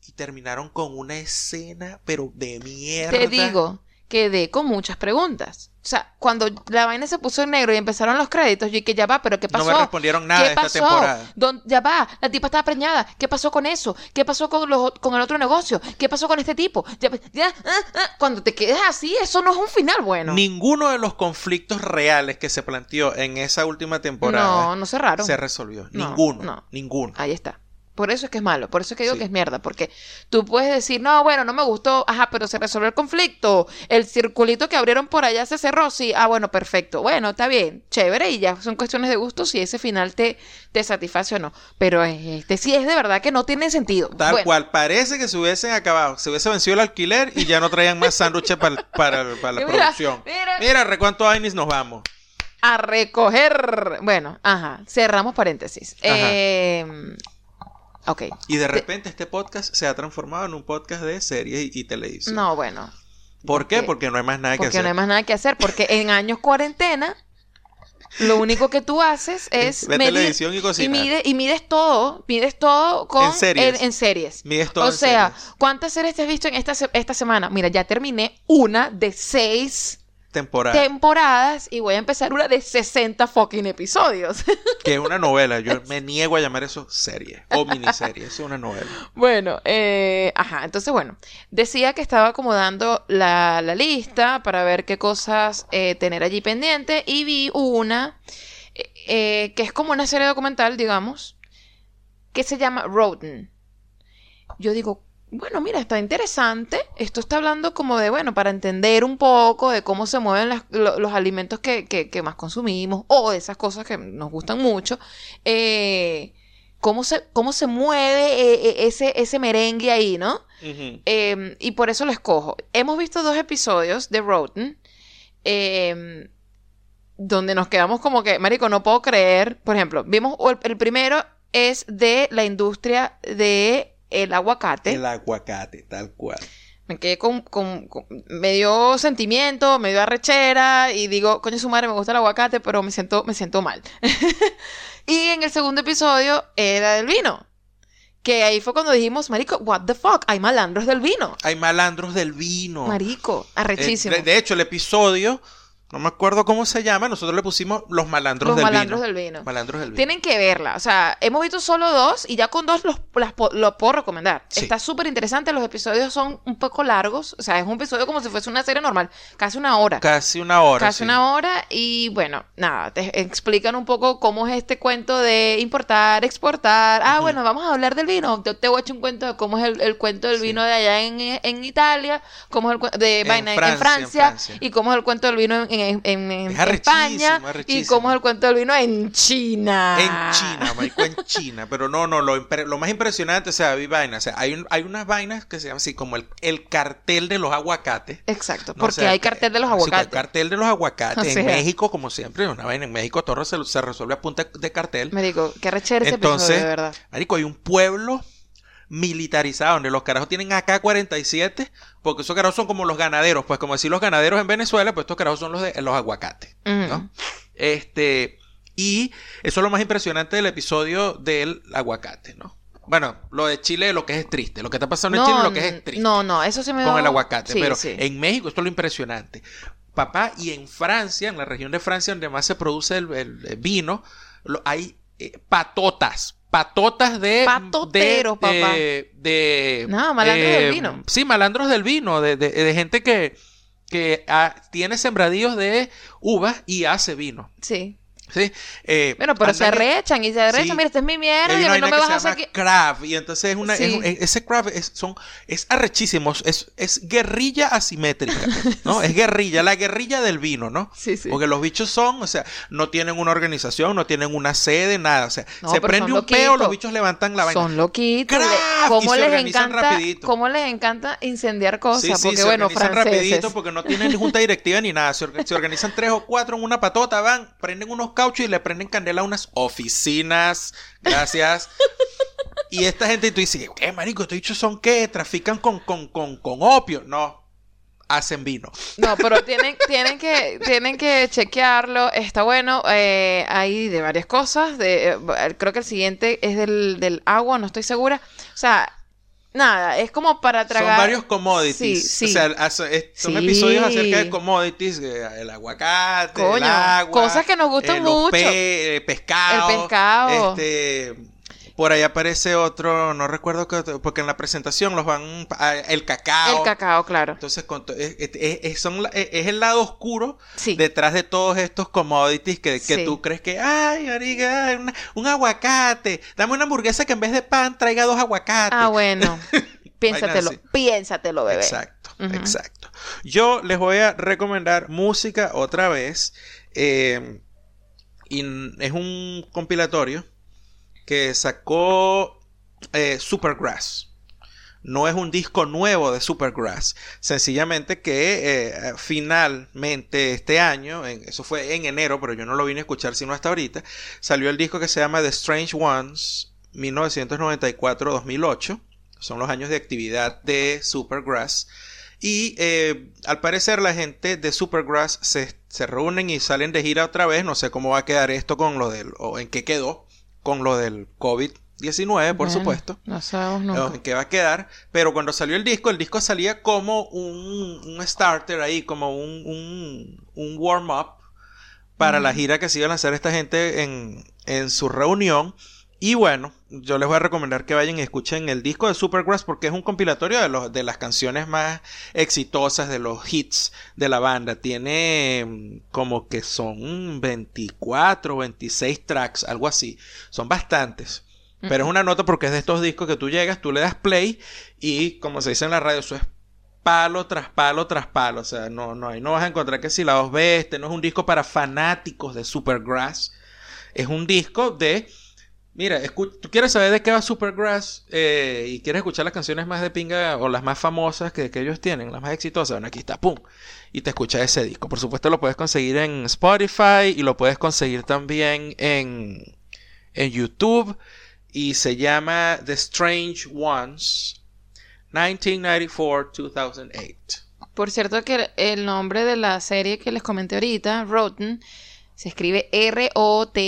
y terminaron con una escena pero de mierda Te digo, quedé con muchas preguntas. O sea, cuando la vaina se puso en negro y empezaron los créditos, yo dije, ya va, pero ¿qué No pasó? me respondieron nada ¿Qué esta pasó? temporada. Don- ya va, la tipa estaba preñada. ¿Qué pasó con eso? ¿Qué pasó con, los, con el otro negocio? ¿Qué pasó con este tipo? Ya, ya, ah, ah. Cuando te quedas así, eso no es un final bueno. ninguno de los conflictos reales que se planteó en esa última temporada no, no cerraron. se resolvió No, ninguno no. ninguno Ahí está. Por eso es que es malo, por eso es que digo Sí. que es mierda, porque tú puedes decir, no, bueno, no me gustó, ajá, pero se resolvió el conflicto, el circulito que abrieron por allá se cerró, sí, ah, bueno, perfecto, bueno, está bien, chévere, y ya son cuestiones de gusto si ese final te, te satisface o no, pero este sí es de verdad que no tiene sentido. tal Bueno, cual parece que se hubiesen acabado se hubiese vencido el alquiler y ya no traían más sándwiches para, para, para la (laughs) Mira, producción mira. mira recuánto Ainis nos vamos A recoger. Bueno, ajá, cerramos paréntesis. Ajá. Eh, ok. y de repente este podcast se ha transformado en un podcast de series y, y televisión No, bueno. ¿por qué? porque- porque no hay más nada que Porque hacer no hay más nada que hacer. Porque en años cuarentena, lo único que tú haces (laughs) es medir televisión y y, cocinar. mide, y mides todo. Mides todo con En series. en series. Mides todo O en sea, series. ¿cuántas series te has visto en esta, esta semana? Mira, ya terminé una de seis temporada temporadas y voy a empezar una de 60 fucking episodios. (laughs) que es una novela. Yo me niego a llamar eso serie o miniserie. Es una novela. Bueno, eh, ajá, entonces bueno, decía que estaba acomodando la, la lista para ver qué cosas eh, tener allí pendiente y vi una eh, eh, que es como una serie documental, digamos, que se llama Roden. Yo digo, bueno, mira, está interesante. Esto está hablando como de, bueno, para entender un poco de cómo se mueven las- lo- los alimentos que, que- que más consumimos o de esas cosas que nos gustan mucho. Eh, cómo, se, cómo se mueve eh, eh, ese, ese merengue ahí, ¿no? Eh, y por eso lo escojo. Hemos visto dos episodios de Roten. eh, donde nos quedamos como que, Marico, no puedo creer. Por ejemplo, vimos el, el primero es de la industria de el aguacate. El aguacate, tal cual. Me quedé con, con, con- me dio sentimiento, me dio arrechera y digo, coño su madre, me gusta el aguacate, pero me siento, me siento mal. (laughs) y en el segundo episodio era del vino. Que ahí fue cuando dijimos, marico, what the fuck, hay malandros del vino. Hay malandros del vino. Marico, Eh, arrechísimo. de, de hecho, el episodio, no me acuerdo cómo se llama, nosotros le pusimos Los malandros Los del malandros vino. del vino. Malandros del vino. Tienen que verla. O sea, hemos visto solo dos y ya con dos los, las po- lo puedo recomendar. Sí. Está súper interesante. Los episodios son un poco largos. O sea, es un episodio como si fuese una serie normal. Casi una hora. Casi una hora. Casi sí. una hora y bueno, nada, te explican un poco cómo es este cuento de importar, exportar. Ah, bueno, vamos a hablar del vino. Te, te voy a echar un cuento de cómo es el, el cuento del Sí. vino de allá en, en Italia, cómo es el cuento de En vaina en, Francia, en Francia. y cómo es el cuento del vino en, en- en- Es España y cómo es el cuento del vino en China. En China, marico, en China. Pero no, no, lo, lo más impresionante, o sea, vi vainas. O sea, hay, un- hay unas vainas que se llaman así como el, el cartel de los aguacates. Exacto, ¿no? O porque sea, hay cartel de los sí, aguacates. el cartel de los aguacates. (laughs) O sea. en México, como siempre, una vaina en México, todo se, se resuelve a punta de cartel. Me digo, qué rechera ese Entonces, episodio, de verdad. Marico, hay un pueblo militarizado donde los carajos tienen AK-47, porque esos carajos son como los ganaderos, pues como decir los ganaderos en Venezuela, pues estos carajos son los de los aguacates. Este, y eso es lo más impresionante del episodio del aguacate, ¿no? Bueno, lo de Chile lo que es triste, lo que está pasando en Chile lo que es triste no, no, eso sí me con el aguacate, sí, pero sí. en México esto es lo impresionante. Papá, y en Francia, en la región de Francia donde más se produce el, el- el vino, lo- hay eh, patotas, patotas de... Patoteros, de, papá. de- de- No, malandros eh, del vino. Sí, malandros del vino, de, de- de gente que, que ah, tiene sembradíos de uvas y hace vino. Sí. ¿Sí? Eh, Bueno, pero se arrechan y se arrechan. Sí. Mira, esta es mi y mierda hay y una no me vas a hacer... que- y entonces es una es Sí. es- ese craft es son es arrechísimo es, es guerrilla asimétrica (laughs) no es guerrilla la guerrilla del vino no Sí, sí. porque los bichos son o sea no tienen una organización no tienen una sede nada o sea No, se prende un peo loquitos. los bichos levantan la vaina Son loquitos. Y ¿Cómo se les encanta? rapidito. ¿Cómo les encanta incendiar cosas? Porque se bueno, franceses. rapidito porque no tienen ni junta directiva ni nada. Se organizan tres o cuatro en una patota, van, prenden unos cauchos y le prenden candela a unas oficinas. Gracias. (laughs) y esta gente, y tú dices, ¿qué, marico? ¿Estos dichos son qué? ¿Trafican con, con, con, con opio? No. Hacen vino. No, pero (laughs) tienen, tienen que, tienen que chequearlo. Está bueno. eh, hay de varias cosas. De, eh, creo que el siguiente es del, del agua, no estoy segura. O sea, nada, es como para tragar. Son varios commodities. Sí, sí. O sea, son Sí. episodios acerca de commodities, el aguacate, el Coño, agua. cosas que nos gustan eh, mucho. pe- eh, pescado. El pescado. Este, por ahí aparece otro, no recuerdo otro, porque en la presentación los van, el cacao. El cacao, claro. Entonces, con es, es- es- son es- el lado oscuro Sí. detrás de todos estos commodities que, que Sí. tú crees que, ay, marica, una- un aguacate, dame una hamburguesa que en vez de pan traiga dos aguacates. Ah, bueno. (laughs) Piénsatelo, piénsatelo, bebé. Exacto, exacto. Yo les voy a recomendar música otra vez. eh, y es un compilatorio que sacó eh, Supergrass. No es un disco nuevo de Supergrass. Sencillamente que eh, finalmente este año, eso fue en enero, pero yo no lo vine a escuchar sino hasta ahorita, salió el disco que se llama The Strange Ones 1994-2008. Son los años de actividad de Supergrass. Y eh, al parecer la gente de Supergrass se, se reúnen y salen de gira otra vez. No sé cómo va a quedar esto con lo del, o en qué quedó con lo del COVID-19, por Bueno, supuesto. No sabemos nunca. en qué va a quedar. Pero cuando salió el disco, el disco salía como un, un starter ahí, como un, un, un warm-up para la gira que se iba a lanzar esta gente en, en su reunión. Y bueno, yo les voy a recomendar que vayan y escuchen el disco de Supergrass porque es un compilatorio de, los, de las canciones más exitosas, de los hits de la banda. Tiene mm, como que son 24, 26 tracks, algo así. Son bastantes. Pero es una nota porque es de estos discos que tú llegas, tú le das play y como se dice en la radio, eso es palo tras palo tras palo. O sea, no, no, ahí no vas a encontrar que si la dos ves, este no es un disco para fanáticos de Supergrass. Es un disco de. Mira, tú quieres saber de qué va Supergrass eh, y quieres escuchar las canciones más de pinga o las más famosas que, que ellos tienen, las más exitosas. Bueno, aquí está, pum. Y te escuchas ese disco. Por supuesto, lo puedes conseguir en Spotify y lo puedes conseguir también en, en YouTube. Y se llama The Strange Ones 1994-2008. Por cierto que el nombre de la serie que les comenté ahorita, Rotten, se escribe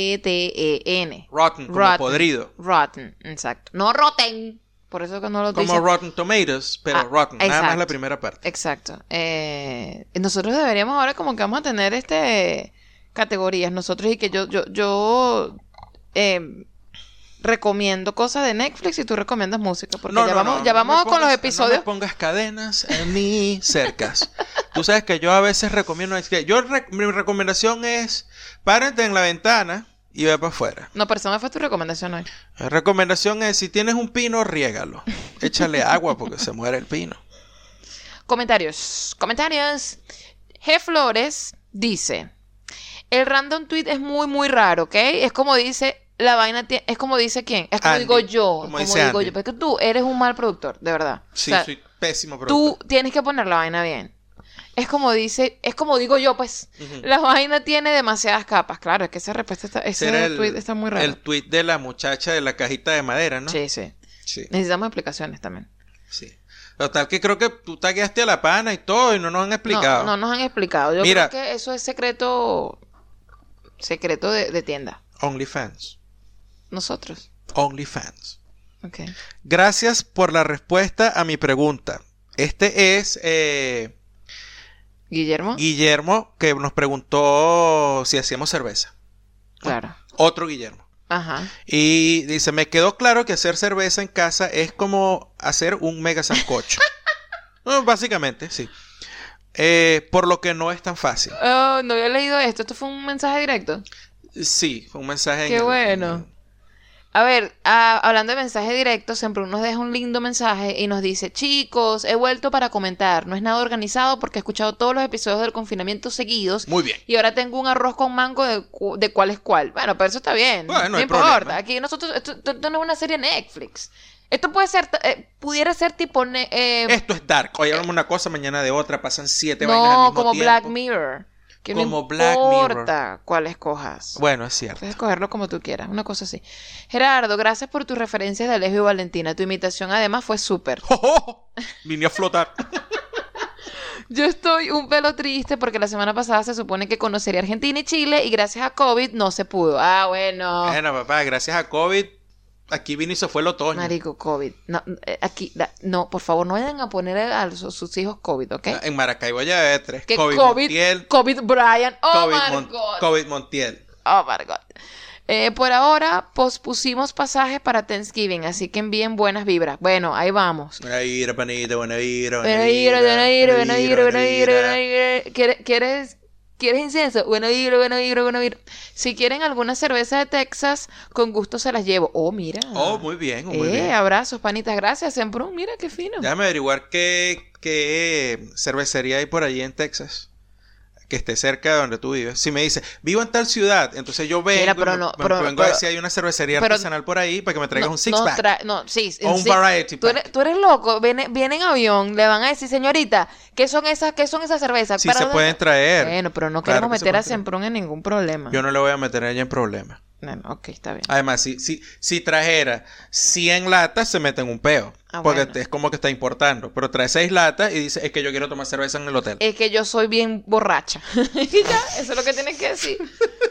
R-O-T-T-E-N. Rotten, como Rotten. podrido. Rotten, exacto. No Rotten. Por eso que no lo Como dicen. Rotten Tomatoes, pero Ah, Rotten. Nada más exacto. la primera parte. Exacto. Eh, nosotros deberíamos ahora como que vamos a tener este categorías nosotros y que yo yo yo eh, recomiendo cosas de Netflix y tú recomiendas música porque ya vamos ya no vamos me con los episodios. No me pongas cadenas ni cercas. Tú sabes que yo a veces recomiendo. yo re- mi recomendación es párate en la ventana y ve para afuera. No, pero esa no fue tu recomendación hoy. La recomendación es si tienes un pino, riégalo. Échale agua porque se muere el pino. Comentarios. Comentarios. G Flores dice: El random tweet es muy, muy raro, ¿ok? Es como dice. La vaina es como dice quién, es como Andy, digo yo, como como, dice digo Andy. yo, porque tú eres un mal productor, de verdad. Sí, O sea, soy pésimo tú productor. tienes que poner la vaina bien. Es como dice, es como digo yo, pues, la vaina tiene demasiadas capas. Claro, es que esa respuesta está, ese era tweet está muy raro. El tweet de la muchacha de la cajita de madera, ¿no? Sí, sí. Sí, Necesitamos explicaciones también. sí. Total que creo que tú tagueaste a la pana y todo y no nos han explicado. No, no nos han explicado. Yo Mira. creo que eso es secreto, secreto de, de tienda. OnlyFans. Nosotros. OnlyFans. Ok. Gracias por la respuesta a mi pregunta. Este es eh, Guillermo. Guillermo que nos preguntó si hacíamos cerveza. claro. Otro Guillermo. Ajá. Y dice, me quedó claro que hacer cerveza en casa es como hacer un mega sancocho. (laughs) Básicamente, sí. Eh, por lo que no es tan fácil. Oh, no había leído esto. Esto fue un mensaje directo. Sí, fue un mensaje. en Qué el- bueno. A ver, hablando de mensaje directo, siempre nos deja un lindo mensaje y nos dice, chicos, he vuelto para comentar. No es nada organizado porque he escuchado todos los episodios del confinamiento seguidos Muy bien. y ahora tengo un arroz con mango de, cu- de cuál es cuál. Bueno, pero eso está bien. Bueno, no no hay importa. problema. Aquí nosotros, esto, esto- no es una serie Netflix. Esto puede ser, eh, pudiera ser tipo... eh, Esto es dark. Hoy hablamos una cosa, mañana de otra. Pasan siete vainas al no, mismo como tiempo. Black Mirror. Que Como no Black importa cuál escojas. Bueno, es cierto. Puedes escogerlo como tú quieras, una cosa así. Gerardo, gracias por tus referencias de Alejo y Valentina. Tu imitación además fue súper. ¡Oh, oh! Vine a flotar. (laughs) Yo estoy un pelo triste porque la semana pasada se supone que conocería Argentina y Chile y gracias a COVID no se pudo. Ah, bueno. Bueno, papá, gracias a COVID, aquí vino y se fue el otoño. Marico, COVID. No, eh, aquí, no, por favor, no vayan a poner a sus, hijos COVID, ¿ok? En Maracaibo ya tres. COVID, COVID, Montiel. COVID Brian. Oh, COVID, my Mon- God. COVID Montiel. Oh my God. Eh, por ahora pospusimos pasajes para Thanksgiving, así que envíen buenas vibras. Bueno, ahí vamos. Buena vibra, panita. Buena vibra, buena vibra, buena vibra, buena vibra, buena vibra. ¿Quieres, quieres, incienso? Buena vibra, buena vibra, buena vibra. Si quieren alguna cerveza de Texas, con gusto se las llevo. Oh, mira. Oh, muy bien, muy eh, bien. abrazos, panitas. Gracias, Semprún. Mira qué fino. Déjame averiguar qué, qué cervecería hay por allí en Texas. Que esté cerca de donde tú vives. Si me dice, vivo en tal ciudad, entonces yo vengo, Mira, pero no, me, pero- vengo a si hay una cervecería pero- artesanal por ahí para que me traigas no, un six no no, sí, O un sí. variety Tú eres, pack. tú eres loco. Viene, viene en avión, le van a decir, señorita, ¿qué son esas, qué son esas cervezas? Sí ¿Para se dónde- pueden traer. Bueno, pero no Claro queremos meter a. Semprún en ningún problema. Yo no le voy a meter a ella en problemas. Ok, está bien. Además, si, si, si trajera 100 latas, se mete en un peo. Ah, porque bueno. es como que está importando. Pero trae 6 latas y dice, es que yo quiero tomar cerveza en el hotel. Es que yo soy bien borracha. (laughs) y ya, eso es lo que tienes que decir.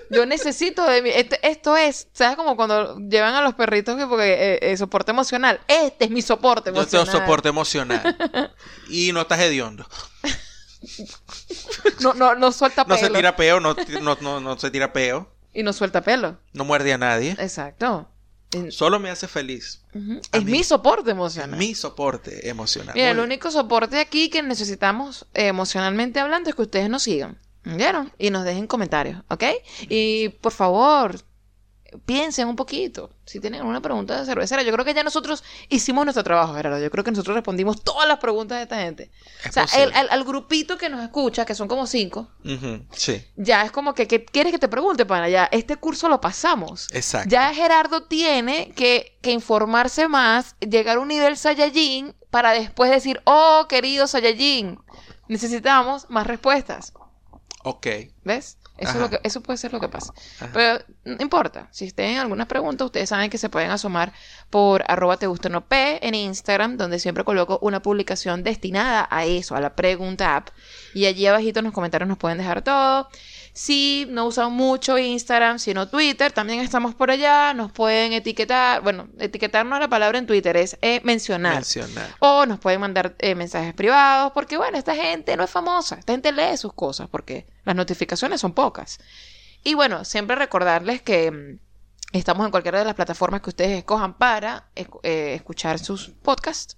Yo necesito de mi... este- esto es, ¿sabes? Como cuando llevan a los perritos que porque eh, eh, soporte emocional. Este es mi soporte yo emocional. tengo soporte emocional. (laughs) y no estás hediondo. No, no, no suelta No pelo. se tira peo, no, no, no, no se tira peo. Y no suelta pelo. No muerde a nadie. Exacto. Solo me hace feliz. Es mí. mi soporte emocional. Mi soporte emocional. Mira, el único soporte aquí que necesitamos eh, emocionalmente hablando es que ustedes nos sigan. ¿Vieron? Y nos dejen comentarios, ¿ok? Y por favor, piensen un poquito. Si tienen alguna pregunta de cervecera, yo creo que ya nosotros hicimos nuestro trabajo, Gerardo. Yo creo que nosotros respondimos todas las preguntas de esta gente. Es o sea, el- al, al grupito que nos escucha, que son como cinco, Sí, ya es como que, ¿qué quieres que te pregunte, pana? Ya, este curso lo pasamos. exacto. Ya Gerardo tiene que, que informarse más, llegar a un nivel Saiyajin para después decir, oh, querido Saiyajin, necesitamos más respuestas. Ok. ¿Ves? Eso, es lo que, eso puede ser lo que pasa. Ajá. Pero no importa. Si tienen algunas preguntas, ustedes saben que se pueden asomar por arroba te gusta no p en Instagram, donde siempre coloco una publicación destinada a eso, a la pregunta app. Y allí abajito en los comentarios nos pueden dejar todo. Si no usan mucho Instagram, sino Twitter, también estamos por allá. Nos pueden etiquetar. Bueno, etiquetar no es la palabra en Twitter, es eh, mencionar. Mencionar. O nos pueden mandar eh, mensajes privados, porque bueno, esta gente no es famosa, esta gente lee sus cosas, porque las notificaciones son pocas. Y bueno, siempre recordarles que mm, estamos en cualquiera de las plataformas que ustedes escojan para eh, escuchar sus podcasts.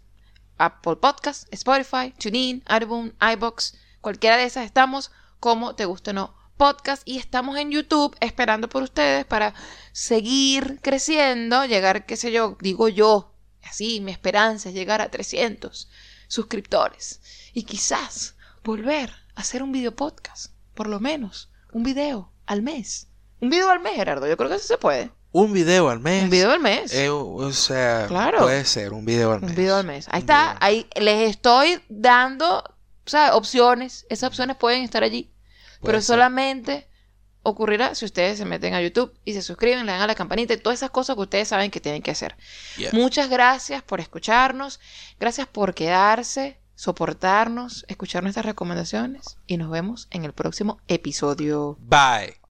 Apple Podcasts, Spotify, TuneIn, Audioboom, iBox, cualquiera de esas estamos como te guste o no podcast y estamos en YouTube esperando por ustedes para seguir creciendo, llegar, qué sé yo, digo yo, así mi esperanza es llegar a 300 suscriptores y quizás volver a hacer un video podcast, por lo menos un video al mes. Un video al mes, Gerardo, yo creo que eso se puede. Un video al mes. Un video al mes. Eh, o sea, Claro. puede ser un video al mes. Un video al mes. Ahí Un está, ahí les estoy dando, o sea, opciones. Esas opciones pueden estar allí. Pero ser. solamente ocurrirá si ustedes se meten a YouTube y se suscriben, le dan a la campanita y todas esas cosas que ustedes saben que tienen que hacer. Yeah. Muchas gracias por escucharnos, gracias por quedarse, soportarnos, escuchar nuestras recomendaciones y nos vemos en el próximo episodio. Bye.